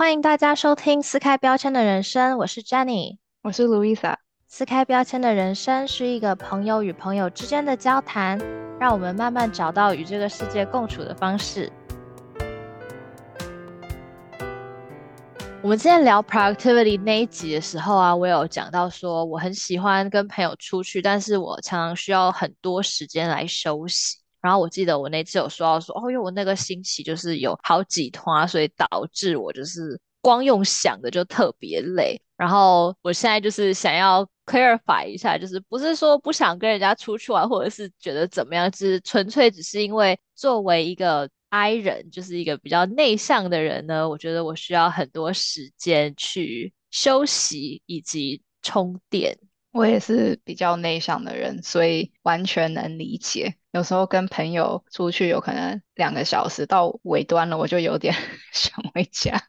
欢迎大家收听撕开标签的人生，我是 Jenny，我是 Louisa。撕开标签的人生是一个朋友与朋友之间的交谈，让我们慢慢找到与这个世界共处的方式。我们之前聊 productivity 那一集的时候啊，我有讲到说我很喜欢跟朋友出去，但是我常常需要很多时间来休息。然后我记得我那次有说到说，哦，因为我那个星期就是有好几团，所以导致我就是光用想的就特别累。然后我现在就是想要 clarify 一下，就是不是说不想跟人家出去玩，或者是觉得怎么样，就是纯粹只是因为作为一个。I 人就是一个比较内向的人呢，我觉得我需要很多时间去休息以及充电。我也是比较内向的人，所以完全能理解。有时候跟朋友出去，有可能两个小时到尾端了，我就有点 想回家。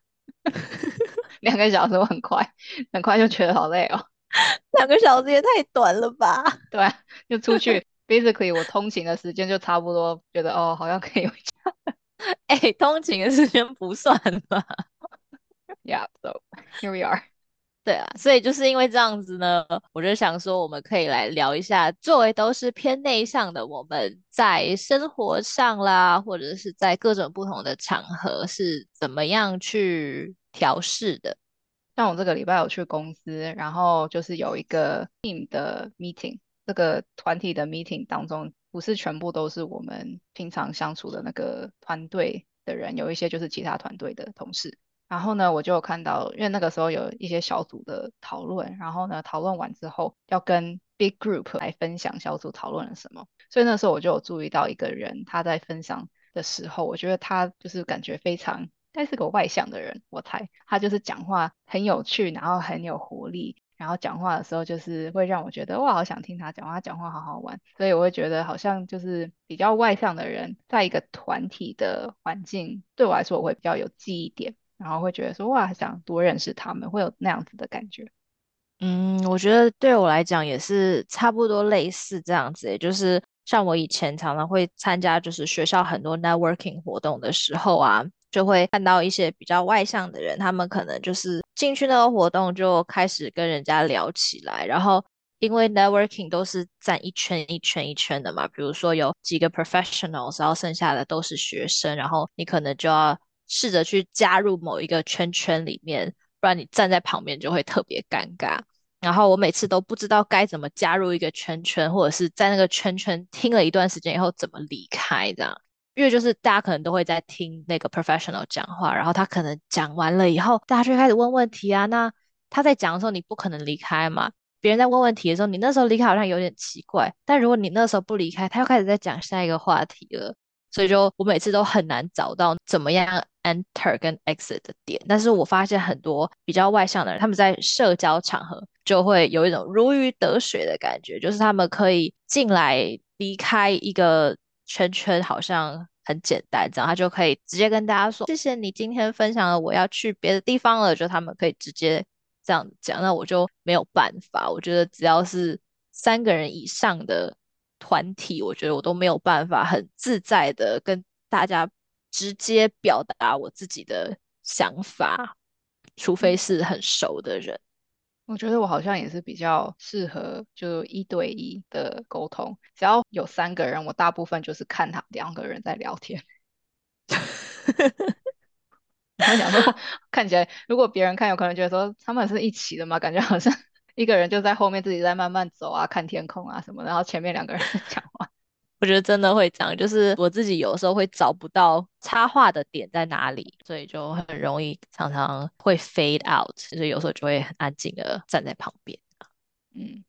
两个小时我很快，很快就觉得好累哦。两个小时也太短了吧？对，就出去。Basically，我通勤的时间就差不多，觉得哦，好像可以回家。哎，通勤的时间不算吧？Yeah，so here we are。对啊，所以就是因为这样子呢，我就想说，我们可以来聊一下，作为都是偏内向的，我们在生活上啦，或者是在各种不同的场合是怎么样去调试的。像我这个礼拜有去公司，然后就是有一个 team 的 meeting。这个团体的 meeting 当中，不是全部都是我们平常相处的那个团队的人，有一些就是其他团队的同事。然后呢，我就看到，因为那个时候有一些小组的讨论，然后呢，讨论完之后要跟 big group 来分享小组讨论了什么。所以那时候我就有注意到一个人，他在分享的时候，我觉得他就是感觉非常，应该是个外向的人，我猜他就是讲话很有趣，然后很有活力。然后讲话的时候，就是会让我觉得哇，好想听他讲话，他讲话好好玩。所以我会觉得，好像就是比较外向的人，在一个团体的环境，对我来说，我会比较有记忆点，然后会觉得说哇，想多认识他们，会有那样子的感觉。嗯，我觉得对我来讲也是差不多类似这样子，也就是像我以前常常会参加，就是学校很多 networking 活动的时候啊。就会看到一些比较外向的人，他们可能就是进去那个活动就开始跟人家聊起来，然后因为 networking 都是站一圈一圈一圈的嘛，比如说有几个 professionals，然后剩下的都是学生，然后你可能就要试着去加入某一个圈圈里面，不然你站在旁边就会特别尴尬。然后我每次都不知道该怎么加入一个圈圈，或者是在那个圈圈听了一段时间以后怎么离开这样。因为就是大家可能都会在听那个 professional 讲话，然后他可能讲完了以后，大家就开始问问题啊。那他在讲的时候，你不可能离开嘛。别人在问问题的时候，你那时候离开好像有点奇怪。但如果你那时候不离开，他又开始在讲下一个话题了。所以就我每次都很难找到怎么样 enter 跟 exit 的点。但是我发现很多比较外向的人，他们在社交场合就会有一种如鱼得水的感觉，就是他们可以进来离开一个。圈圈好像很简单，这样他就可以直接跟大家说：“谢谢你今天分享了，我要去别的地方了。”就他们可以直接这样讲，那我就没有办法。我觉得只要是三个人以上的团体，我觉得我都没有办法很自在的跟大家直接表达我自己的想法，除非是很熟的人。我觉得我好像也是比较适合就一对一的沟通，只要有三个人，我大部分就是看他两个人在聊天。我想说，看起来如果别人看，有可能觉得说他们是一起的嘛，感觉好像 一个人就在后面自己在慢慢走啊，看天空啊什么，然后前面两个人在讲话。我觉得真的会这样，就是我自己有时候会找不到插话的点在哪里，所以就很容易常常会 fade out，所以有时候就会很安静的站在旁边。嗯。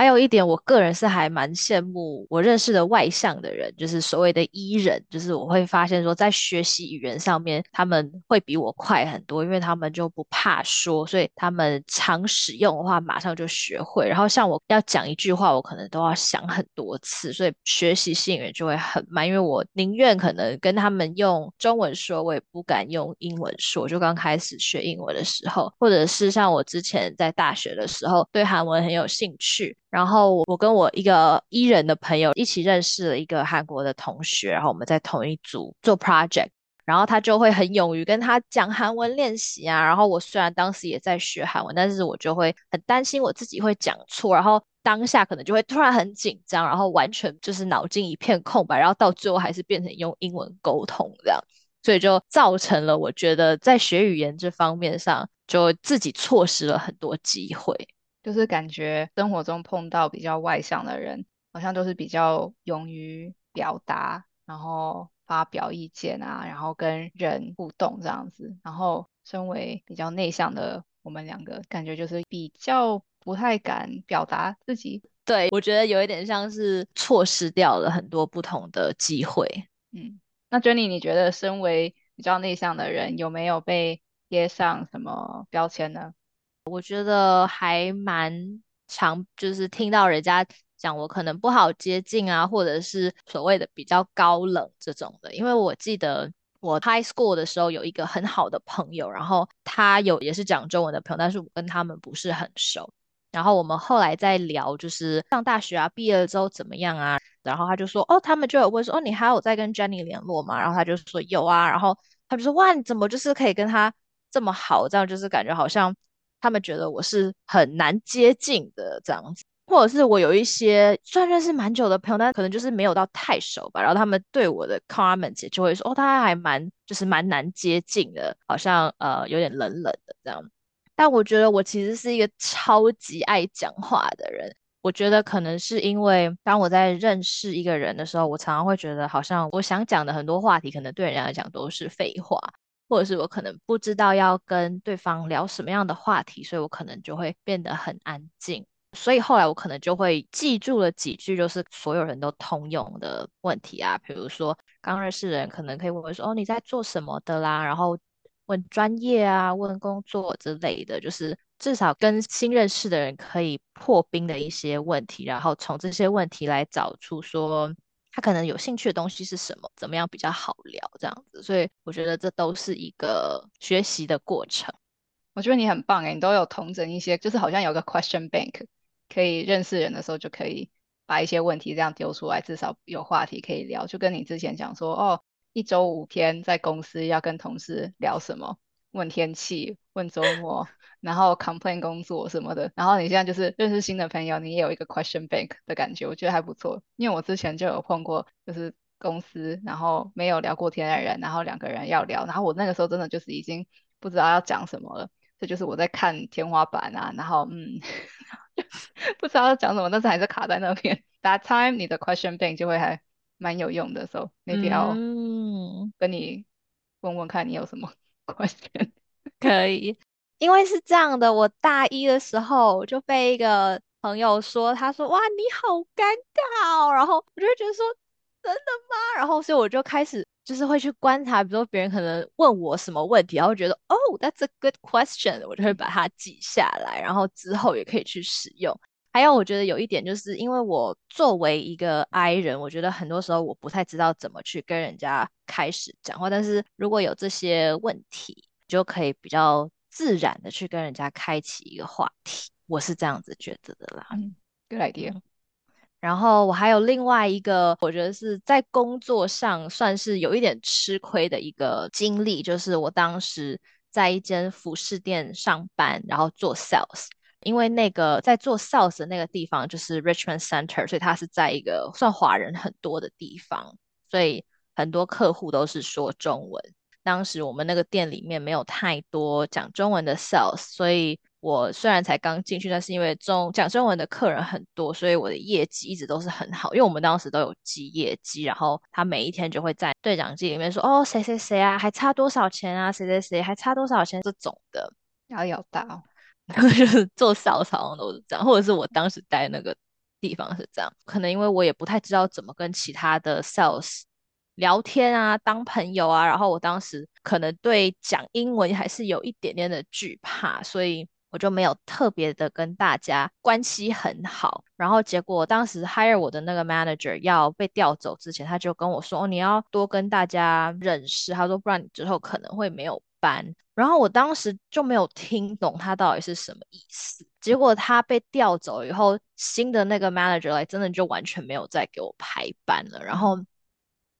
还有一点，我个人是还蛮羡慕我认识的外向的人，就是所谓的伊人，就是我会发现说，在学习语言上面，他们会比我快很多，因为他们就不怕说，所以他们常使用的话，马上就学会。然后像我要讲一句话，我可能都要想很多次，所以学习性也就会很慢，因为我宁愿可能跟他们用中文说，我也不敢用英文说。就刚开始学英文的时候，或者是像我之前在大学的时候，对韩文很有兴趣。然后我跟我一个伊人的朋友一起认识了一个韩国的同学，然后我们在同一组做 project，然后他就会很勇于跟他讲韩文练习啊。然后我虽然当时也在学韩文，但是我就会很担心我自己会讲错，然后当下可能就会突然很紧张，然后完全就是脑筋一片空白，然后到最后还是变成用英文沟通这样，所以就造成了我觉得在学语言这方面上，就自己错失了很多机会。就是感觉生活中碰到比较外向的人，好像都是比较勇于表达，然后发表意见啊，然后跟人互动这样子。然后身为比较内向的我们两个，感觉就是比较不太敢表达自己。对，我觉得有一点像是错失掉了很多不同的机会。嗯，那 Jenny，你觉得身为比较内向的人，有没有被贴上什么标签呢？我觉得还蛮常，就是听到人家讲我可能不好接近啊，或者是所谓的比较高冷这种的。因为我记得我 high school 的时候有一个很好的朋友，然后他有也是讲中文的朋友，但是我跟他们不是很熟。然后我们后来在聊，就是上大学啊，毕业了之后怎么样啊？然后他就说，哦，他们就有问说，哦，你还有在跟 Jenny 联络吗？然后他就说有啊。然后他就说，哇，你怎么就是可以跟他这么好？这样就是感觉好像。他们觉得我是很难接近的这样子，或者是我有一些虽然认识蛮久的朋友，但可能就是没有到太熟吧。然后他们对我的 comment 就会说：“哦，他还蛮就是蛮难接近的，好像呃有点冷冷的这样。”但我觉得我其实是一个超级爱讲话的人。我觉得可能是因为当我在认识一个人的时候，我常常会觉得好像我想讲的很多话题，可能对人家来讲都是废话。或者是我可能不知道要跟对方聊什么样的话题，所以我可能就会变得很安静。所以后来我可能就会记住了几句，就是所有人都通用的问题啊，比如说刚认识的人可能可以问说：“哦，你在做什么的啦？”然后问专业啊，问工作之类的，就是至少跟新认识的人可以破冰的一些问题，然后从这些问题来找出说。他可能有兴趣的东西是什么？怎么样比较好聊？这样子，所以我觉得这都是一个学习的过程。我觉得你很棒诶，你都有同整一些，就是好像有个 question bank，可以认识人的时候就可以把一些问题这样丢出来，至少有话题可以聊。就跟你之前讲说，哦，一周五天在公司要跟同事聊什么？问天气，问周末。然后 complain 工作什么的，然后你现在就是认识新的朋友，你也有一个 question bank 的感觉，我觉得还不错。因为我之前就有碰过，就是公司然后没有聊过天的人，然后两个人要聊，然后我那个时候真的就是已经不知道要讲什么了，这就是我在看天花板啊，然后嗯，不知道要讲什么，但是还是卡在那边。That time 你的 question bank 就会还蛮有用的，所以 maybe 要跟你问问看你有什么 question 可以。因为是这样的，我大一的时候就被一个朋友说，他说：“哇，你好尴尬哦。”然后我就觉得说：“真的吗？”然后所以我就开始就是会去观察，比如说别人可能问我什么问题，然后觉得哦，That's a good question，我就会把它记下来，然后之后也可以去使用。还有，我觉得有一点就是，因为我作为一个 I 人，我觉得很多时候我不太知道怎么去跟人家开始讲话，但是如果有这些问题，就可以比较。自然的去跟人家开启一个话题，我是这样子觉得的啦。嗯，Good idea。然后我还有另外一个，我觉得是在工作上算是有一点吃亏的一个经历，就是我当时在一间服饰店上班，然后做 sales。因为那个在做 sales 的那个地方就是 Richmond Center，所以它是在一个算华人很多的地方，所以很多客户都是说中文。当时我们那个店里面没有太多讲中文的 sales，所以我虽然才刚进去，但是因为中讲中文的客人很多，所以我的业绩一直都是很好。因为我们当时都有记业绩，然后他每一天就会在对讲机里面说：“哦，谁谁谁啊，还差多少钱啊？谁谁谁还差多少钱？”这种的，压力好大哦。就是做 sales 好像都是这样，或者是我当时待那个地方是这样。可能因为我也不太知道怎么跟其他的 sales。聊天啊，当朋友啊，然后我当时可能对讲英文还是有一点点的惧怕，所以我就没有特别的跟大家关系很好。然后结果当时 hire 我的那个 manager 要被调走之前，他就跟我说：“哦，你要多跟大家认识。”他说：“不然你之后可能会没有班。”然后我当时就没有听懂他到底是什么意思。结果他被调走以后，新的那个 manager 来真的就完全没有再给我排班了。然后。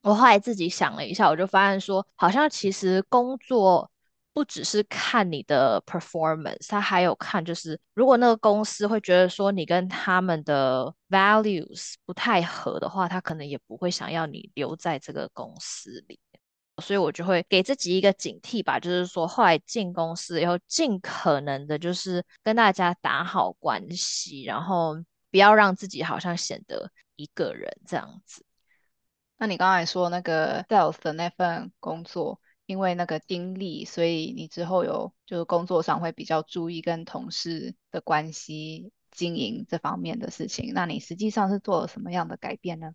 我后来自己想了一下，我就发现说，好像其实工作不只是看你的 performance，他还有看就是如果那个公司会觉得说你跟他们的 values 不太合的话，他可能也不会想要你留在这个公司里。所以我就会给自己一个警惕吧，就是说后来进公司以后，尽可能的就是跟大家打好关系，然后不要让自己好像显得一个人这样子。那你刚才说那个 sales 的那份工作，因为那个经历，所以你之后有就是工作上会比较注意跟同事的关系经营这方面的事情。那你实际上是做了什么样的改变呢？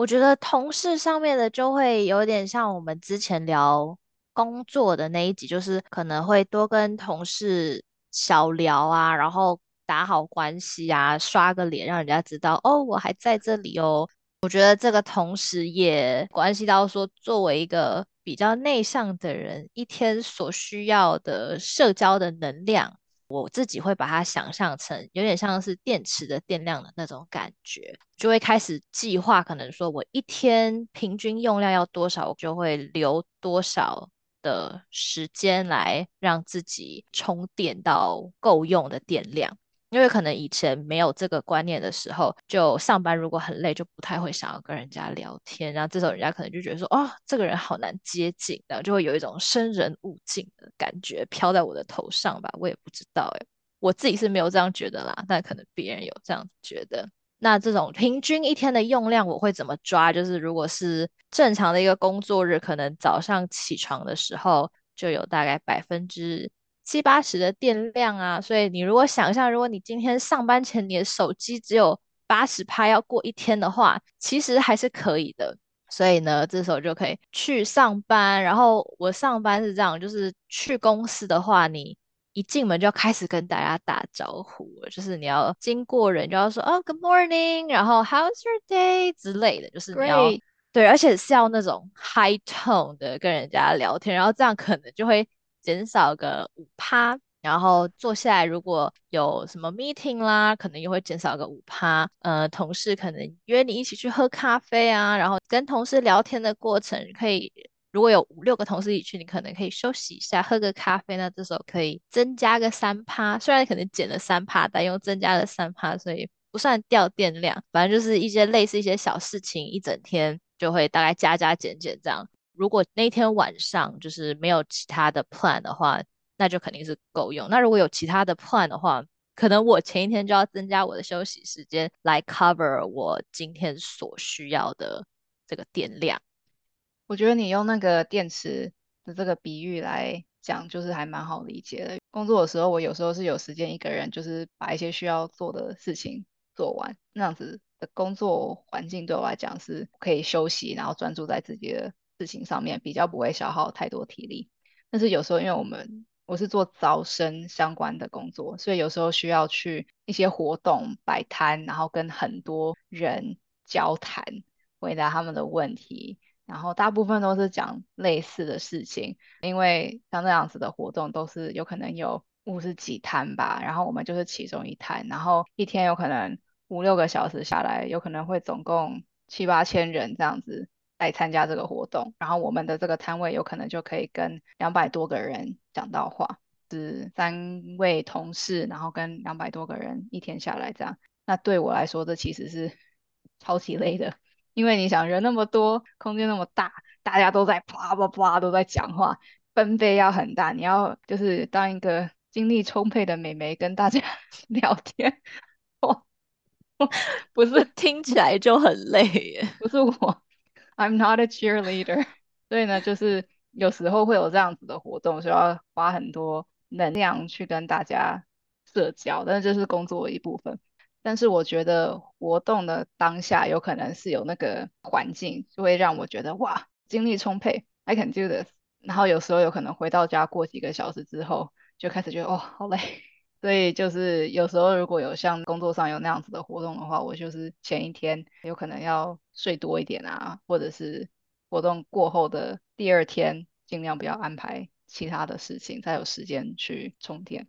我觉得同事上面的就会有点像我们之前聊工作的那一集，就是可能会多跟同事小聊啊，然后打好关系啊，刷个脸，让人家知道哦，我还在这里哦。我觉得这个同时也关系到说，作为一个比较内向的人，一天所需要的社交的能量。我自己会把它想象成有点像是电池的电量的那种感觉，就会开始计划，可能说我一天平均用量要多少，我就会留多少的时间来让自己充电到够用的电量。因为可能以前没有这个观念的时候，就上班如果很累，就不太会想要跟人家聊天，然后这时候人家可能就觉得说，哦，这个人好难接近，然后就会有一种生人勿近的感觉飘在我的头上吧，我也不知道哎，我自己是没有这样觉得啦，但可能别人有这样觉得。那这种平均一天的用量我会怎么抓？就是如果是正常的一个工作日，可能早上起床的时候就有大概百分之。七八十的电量啊，所以你如果想象，如果你今天上班前你的手机只有八十拍要过一天的话，其实还是可以的。所以呢，这时候就可以去上班。然后我上班是这样，就是去公司的话，你一进门就要开始跟大家打招呼，就是你要经过人就要说哦 Good morning，然后 How's your day 之类的，就是你要对，而且是要那种 high tone 的跟人家聊天，然后这样可能就会。减少个五趴，然后坐下来，如果有什么 meeting 啦，可能又会减少个五趴。呃，同事可能约你一起去喝咖啡啊，然后跟同事聊天的过程，可以如果有五六个同事一起去，你可能可以休息一下，喝个咖啡。那这时候可以增加个三趴，虽然可能减了三趴，但又增加了三趴，所以不算掉电量。反正就是一些类似一些小事情，一整天就会大概加加减减这样。如果那天晚上就是没有其他的 plan 的话，那就肯定是够用。那如果有其他的 plan 的话，可能我前一天就要增加我的休息时间来 cover 我今天所需要的这个电量。我觉得你用那个电池的这个比喻来讲，就是还蛮好理解的。工作的时候，我有时候是有时间一个人，就是把一些需要做的事情做完，那样子的工作环境对我来讲是可以休息，然后专注在自己的。事情上面比较不会消耗太多体力，但是有时候因为我们我是做招生相关的工作，所以有时候需要去一些活动摆摊，然后跟很多人交谈，回答他们的问题，然后大部分都是讲类似的事情，因为像这样子的活动都是有可能有五十几摊吧，然后我们就是其中一摊，然后一天有可能五六个小时下来，有可能会总共七八千人这样子。来参加这个活动，然后我们的这个摊位有可能就可以跟两百多个人讲到话，是三位同事，然后跟两百多个人一天下来这样。那对我来说，这其实是超级累的，因为你想人那么多，空间那么大，大家都在啪啪啪都在讲话，分贝要很大，你要就是当一个精力充沛的美眉跟大家 聊天，哇，不是听起来就很累耶，不是我。I'm not a cheerleader，所以呢，就是有时候会有这样子的活动，需要花很多能量去跟大家社交，但是这是工作的一部分。但是我觉得活动的当下有可能是有那个环境，就会让我觉得哇，精力充沛，I can do this。然后有时候有可能回到家过几个小时之后，就开始觉得哦，好累。所以就是有时候如果有像工作上有那样子的活动的话，我就是前一天有可能要睡多一点啊，或者是活动过后的第二天尽量不要安排其他的事情，才有时间去充电。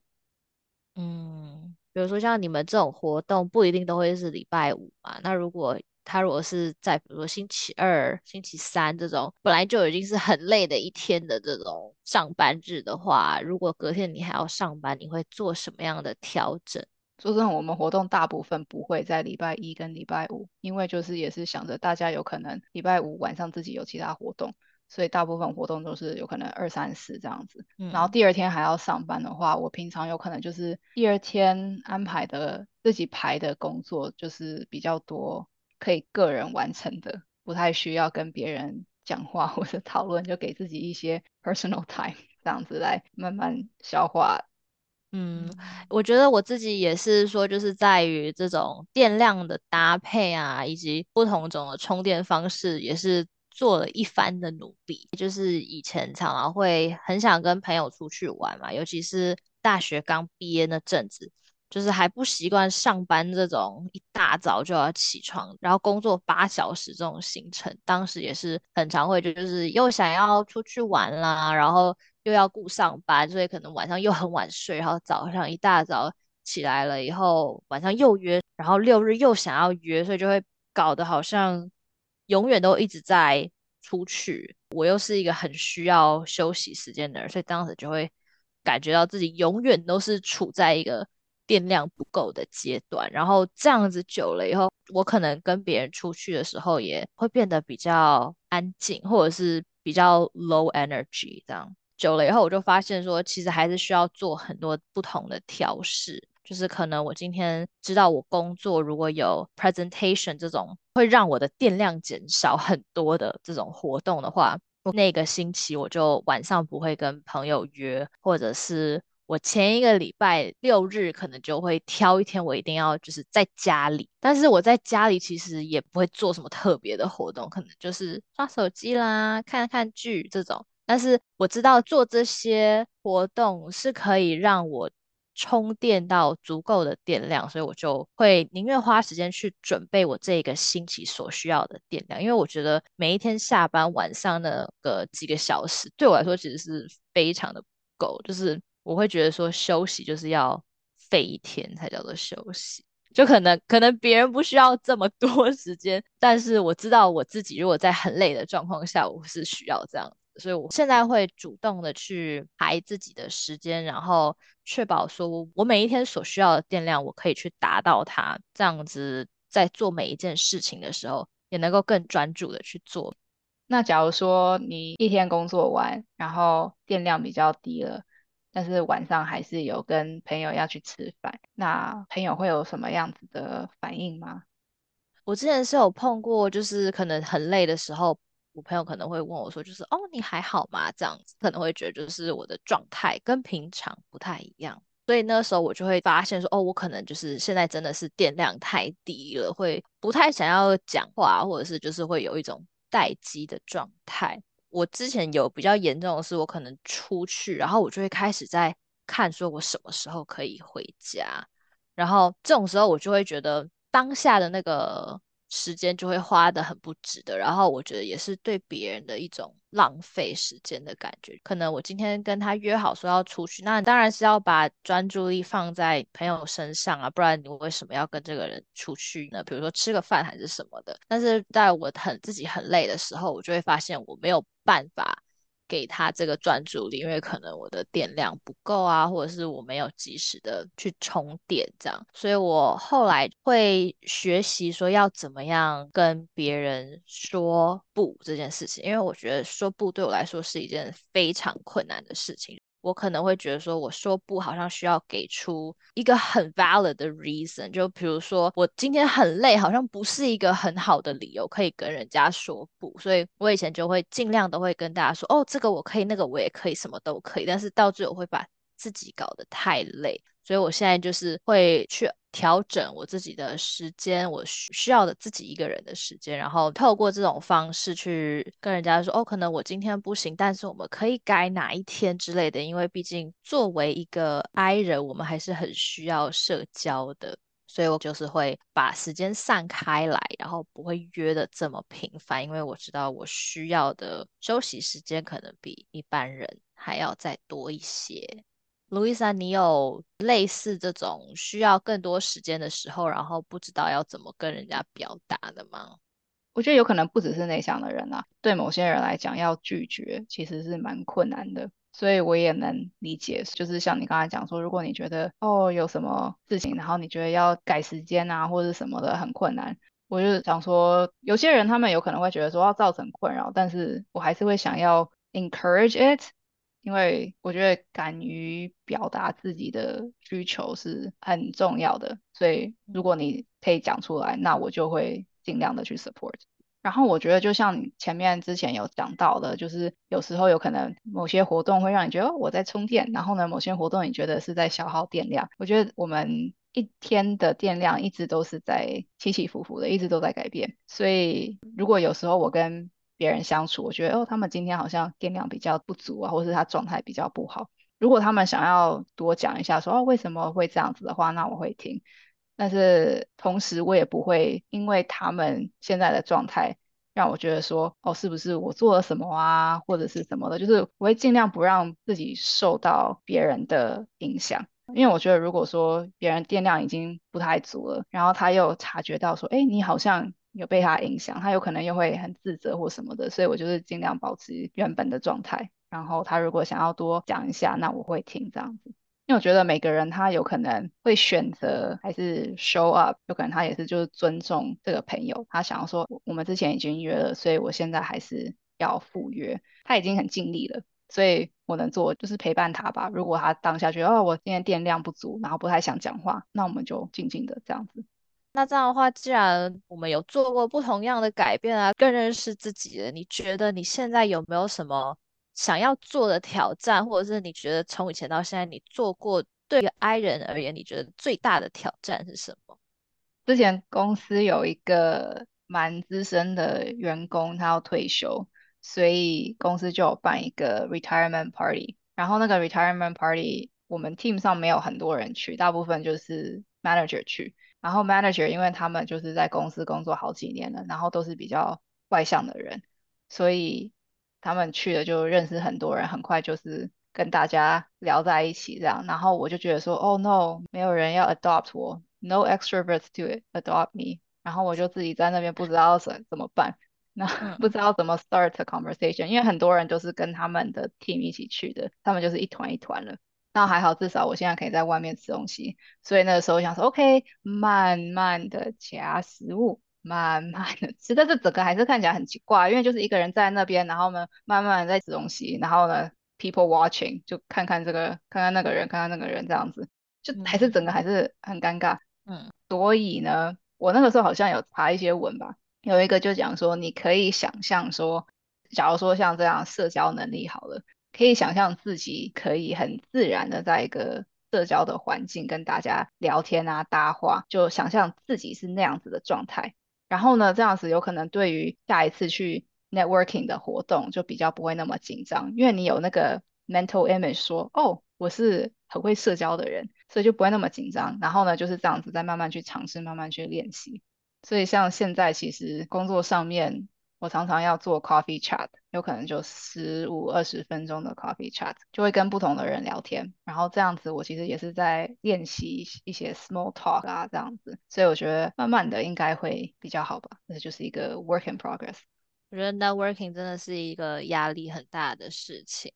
嗯，比如说像你们这种活动不一定都会是礼拜五嘛，那如果他如果是在比如说星期二、星期三这种本来就已经是很累的一天的这种上班日的话，如果隔天你还要上班，你会做什么样的调整？说真的，我们活动大部分不会在礼拜一跟礼拜五，因为就是也是想着大家有可能礼拜五晚上自己有其他活动，所以大部分活动都是有可能二三四这样子。然后第二天还要上班的话，我平常有可能就是第二天安排的自己排的工作就是比较多，可以个人完成的，不太需要跟别人讲话或者讨论，就给自己一些 personal time 这样子来慢慢消化。嗯，我觉得我自己也是说，就是在于这种电量的搭配啊，以及不同种的充电方式，也是做了一番的努力。就是以前常常会很想跟朋友出去玩嘛，尤其是大学刚毕业那阵子。就是还不习惯上班这种一大早就要起床，然后工作八小时这种行程，当时也是很常会就是又想要出去玩啦，然后又要顾上班，所以可能晚上又很晚睡，然后早上一大早起来了以后，晚上又约，然后六日又想要约，所以就会搞得好像永远都一直在出去。我又是一个很需要休息时间的人，所以当时就会感觉到自己永远都是处在一个。电量不够的阶段，然后这样子久了以后，我可能跟别人出去的时候也会变得比较安静，或者是比较 low energy。这样久了以后，我就发现说，其实还是需要做很多不同的调试。就是可能我今天知道我工作如果有 presentation 这种会让我的电量减少很多的这种活动的话，那个星期我就晚上不会跟朋友约，或者是。我前一个礼拜六日可能就会挑一天，我一定要就是在家里。但是我在家里其实也不会做什么特别的活动，可能就是刷手机啦、看看剧这种。但是我知道做这些活动是可以让我充电到足够的电量，所以我就会宁愿花时间去准备我这个星期所需要的电量。因为我觉得每一天下班晚上那个几个小时对我来说其实是非常的不够，就是。我会觉得说休息就是要废一天才叫做休息，就可能可能别人不需要这么多 时间，但是我知道我自己如果在很累的状况下，我是需要这样，所以我现在会主动的去排自己的时间，然后确保说我每一天所需要的电量我可以去达到它，这样子在做每一件事情的时候也能够更专注的去做。那假如说你一天工作完，然后电量比较低了。但是晚上还是有跟朋友要去吃饭，那朋友会有什么样子的反应吗？我之前是有碰过，就是可能很累的时候，我朋友可能会问我说，就是哦你还好吗？这样子可能会觉得就是我的状态跟平常不太一样，所以那时候我就会发现说，哦我可能就是现在真的是电量太低了，会不太想要讲话，或者是就是会有一种待机的状态。我之前有比较严重的是，我可能出去，然后我就会开始在看，说我什么时候可以回家，然后这种时候我就会觉得当下的那个。时间就会花的很不值得，然后我觉得也是对别人的一种浪费时间的感觉。可能我今天跟他约好说要出去，那当然是要把专注力放在朋友身上啊，不然你为什么要跟这个人出去呢？比如说吃个饭还是什么的。但是在我很自己很累的时候，我就会发现我没有办法。给他这个专注力，因为可能我的电量不够啊，或者是我没有及时的去充电，这样，所以我后来会学习说要怎么样跟别人说不这件事情，因为我觉得说不对我来说是一件非常困难的事情。我可能会觉得说，我说不好像需要给出一个很 valid 的 reason，就比如说我今天很累，好像不是一个很好的理由可以跟人家说不，所以我以前就会尽量都会跟大家说，哦，这个我可以，那个我也可以，什么都可以，但是到最后会把自己搞得太累。所以我现在就是会去调整我自己的时间，我需需要的自己一个人的时间，然后透过这种方式去跟人家说，哦，可能我今天不行，但是我们可以改哪一天之类的。因为毕竟作为一个 I 人，我们还是很需要社交的，所以我就是会把时间散开来，然后不会约的这么频繁，因为我知道我需要的休息时间可能比一般人还要再多一些。路易莎，你有类似这种需要更多时间的时候，然后不知道要怎么跟人家表达的吗？我觉得有可能不只是内向的人啊，对某些人来讲，要拒绝其实是蛮困难的。所以我也能理解，就是像你刚才讲说，如果你觉得哦有什么事情，然后你觉得要改时间啊或者什么的很困难，我就想说，有些人他们有可能会觉得说要造成困扰，但是我还是会想要 encourage it，因为我觉得敢于表达自己的需求是很重要的。所以如果你可以讲出来，那我就会尽量的去 support。然后我觉得，就像前面之前有讲到的，就是有时候有可能某些活动会让你觉得我在充电，然后呢，某些活动你觉得是在消耗电量。我觉得我们一天的电量一直都是在起起伏伏的，一直都在改变。所以如果有时候我跟别人相处，我觉得哦，他们今天好像电量比较不足啊，或是他状态比较不好。如果他们想要多讲一下说哦为什么会这样子的话，那我会听。但是同时，我也不会因为他们现在的状态让我觉得说，哦，是不是我做了什么啊，或者是什么的？就是我会尽量不让自己受到别人的影响，因为我觉得如果说别人电量已经不太足了，然后他又察觉到说，哎，你好像有被他影响，他有可能又会很自责或什么的，所以我就是尽量保持原本的状态。然后他如果想要多讲一下，那我会听这样子。因为我觉得每个人他有可能会选择还是 show up，有可能他也是就是尊重这个朋友，他想要说我们之前已经约了，所以我现在还是要赴约。他已经很尽力了，所以我能做就是陪伴他吧。如果他当下觉得哦我今天电量不足，然后不太想讲话，那我们就静静的这样子。那这样的话，既然我们有做过不同样的改变啊，更认识自己了，你觉得你现在有没有什么？想要做的挑战，或者是你觉得从以前到现在你做过对于 I 人而言，你觉得最大的挑战是什么？之前公司有一个蛮资深的员工，他要退休，所以公司就有办一个 retirement party。然后那个 retirement party，我们 team 上没有很多人去，大部分就是 manager 去。然后 manager 因为他们就是在公司工作好几年了，然后都是比较外向的人，所以。他们去了就认识很多人，很快就是跟大家聊在一起这样。然后我就觉得说，Oh no，没有人要 adopt 我，No extroverts to adopt me。然后我就自己在那边不知道怎怎么办，那 不知道怎么 start a conversation，因为很多人都是跟他们的 team 一起去的，他们就是一团一团了。那还好，至少我现在可以在外面吃东西，所以那个时候想说，OK，慢慢的夹食物。慢慢的吃，但是整个还是看起来很奇怪，因为就是一个人在那边，然后呢，慢慢的在吃东西，然后呢，people watching 就看看这个，看看那个人，看看那个人这样子，就还是整个还是很尴尬。嗯，所以呢，我那个时候好像有查一些文吧，有一个就讲说，你可以想象说，假如说像这样社交能力好了，可以想象自己可以很自然的在一个社交的环境跟大家聊天啊搭话，就想象自己是那样子的状态。然后呢，这样子有可能对于下一次去 networking 的活动就比较不会那么紧张，因为你有那个 mental image 说，哦，我是很会社交的人，所以就不会那么紧张。然后呢，就是这样子再慢慢去尝试，慢慢去练习。所以像现在其实工作上面。我常常要做 coffee chat，有可能就十五二十分钟的 coffee chat，就会跟不同的人聊天，然后这样子我其实也是在练习一些 small talk 啊，这样子，所以我觉得慢慢的应该会比较好吧，这就是一个 work in progress。我觉得 networking 真的是一个压力很大的事情，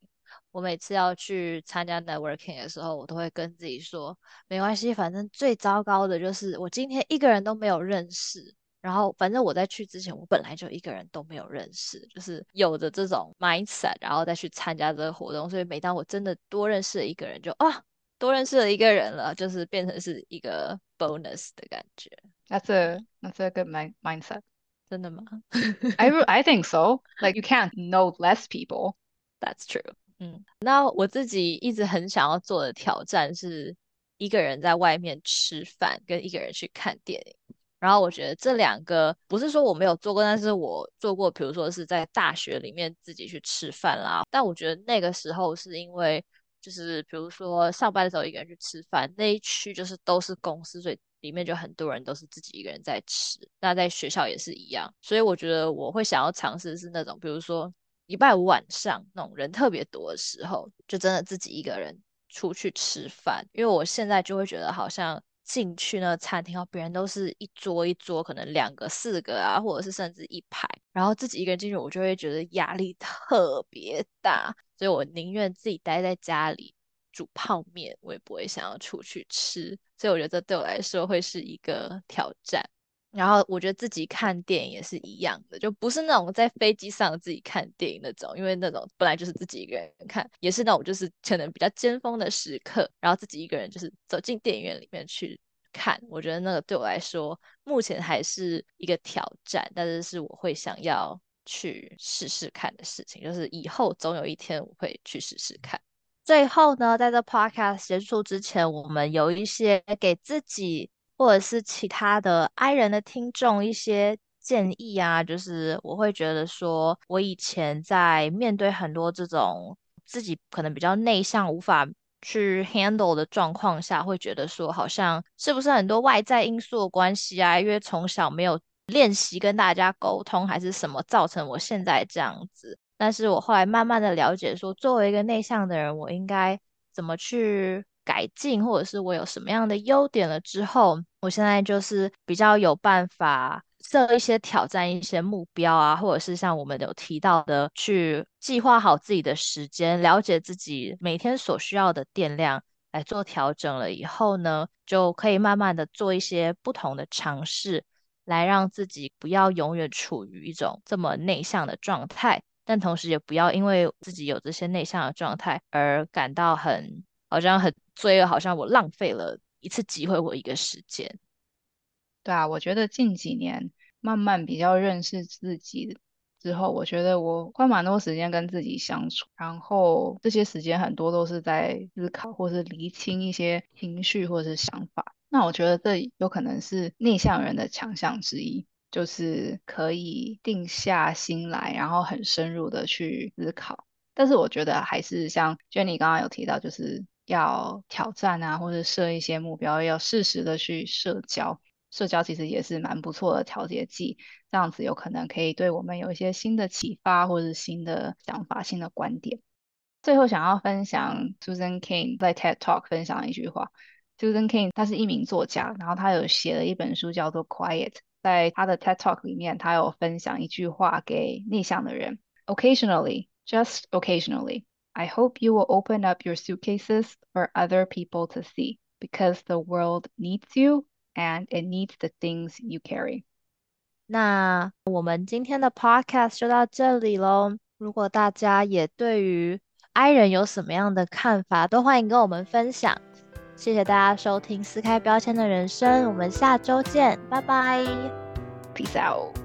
我每次要去参加 networking 的时候，我都会跟自己说，没关系，反正最糟糕的就是我今天一个人都没有认识。然后，反正我在去之前，我本来就一个人都没有认识，就是有着这种 mindset，然后再去参加这个活动。所以每当我真的多认识了一个人，就啊，多认识了一个人了，就是变成是一个 bonus 的感觉。That's a that's a good mind mindset。真的吗？I I think so. Like you can't know less people. That's true. 嗯，那我自己一直很想要做的挑战是一个人在外面吃饭，跟一个人去看电影。然后我觉得这两个不是说我没有做过，但是我做过，比如说是在大学里面自己去吃饭啦。但我觉得那个时候是因为，就是比如说上班的时候一个人去吃饭，那一区就是都是公司，所以里面就很多人都是自己一个人在吃。那在学校也是一样，所以我觉得我会想要尝试是那种，比如说礼拜五晚上那种人特别多的时候，就真的自己一个人。出去吃饭，因为我现在就会觉得好像进去那餐厅，别人都是一桌一桌，可能两个、四个啊，或者是甚至一排，然后自己一个人进去，我就会觉得压力特 别大，所以我宁愿自己待在家里煮泡面，我也不会想要出去吃，所以我觉得这对我来说会是一个挑战。然后我觉得自己看电影也是一样的，就不是那种在飞机上自己看电影那种，因为那种本来就是自己一个人看，也是那种就是可能比较尖峰的时刻，然后自己一个人就是走进电影院里面去看。我觉得那个对我来说目前还是一个挑战，但是是我会想要去试试看的事情，就是以后总有一天我会去试试看。最后呢，在这 podcast 结束之前，我们有一些给自己。或者是其他的 I 人的听众一些建议啊，就是我会觉得说，我以前在面对很多这种自己可能比较内向、无法去 handle 的状况下，会觉得说，好像是不是很多外在因素的关系啊？因为从小没有练习跟大家沟通，还是什么造成我现在这样子？但是我后来慢慢的了解说，作为一个内向的人，我应该怎么去？改进，或者是我有什么样的优点了之后，我现在就是比较有办法设一些挑战、一些目标啊，或者是像我们有提到的，去计划好自己的时间，了解自己每天所需要的电量来做调整了以后呢，就可以慢慢的做一些不同的尝试，来让自己不要永远处于一种这么内向的状态，但同时也不要因为自己有这些内向的状态而感到很。好像很罪恶，好像我浪费了一次机会或一个时间。对啊，我觉得近几年慢慢比较认识自己之后，我觉得我花蛮多时间跟自己相处，然后这些时间很多都是在思考或是厘清一些情绪或者是想法。那我觉得这有可能是内向人的强项之一，就是可以定下心来，然后很深入的去思考。但是我觉得还是像 Jenny 刚刚有提到，就是。要挑战啊，或者设一些目标，要适时的去社交。社交其实也是蛮不错的调节剂，这样子有可能可以对我们有一些新的启发，或者新的想法、新的观点。最后想要分享 Susan Cain 在 TED Talk 分享一句话。Susan Cain 他是一名作家，然后他有写了一本书叫做 Quiet，在他的 TED Talk 里面，他有分享一句话给内向的人：Occasionally, just occasionally. I hope you will open up your suitcases for other people to see because the world needs you and it needs the things you carry. 那我们今天的 podcast 就到这里喽。如果大家也对于 I 人有什么样的看法，都欢迎跟我们分享。谢谢大家收听撕开标签的人生，我们下周见，拜拜，Peace out。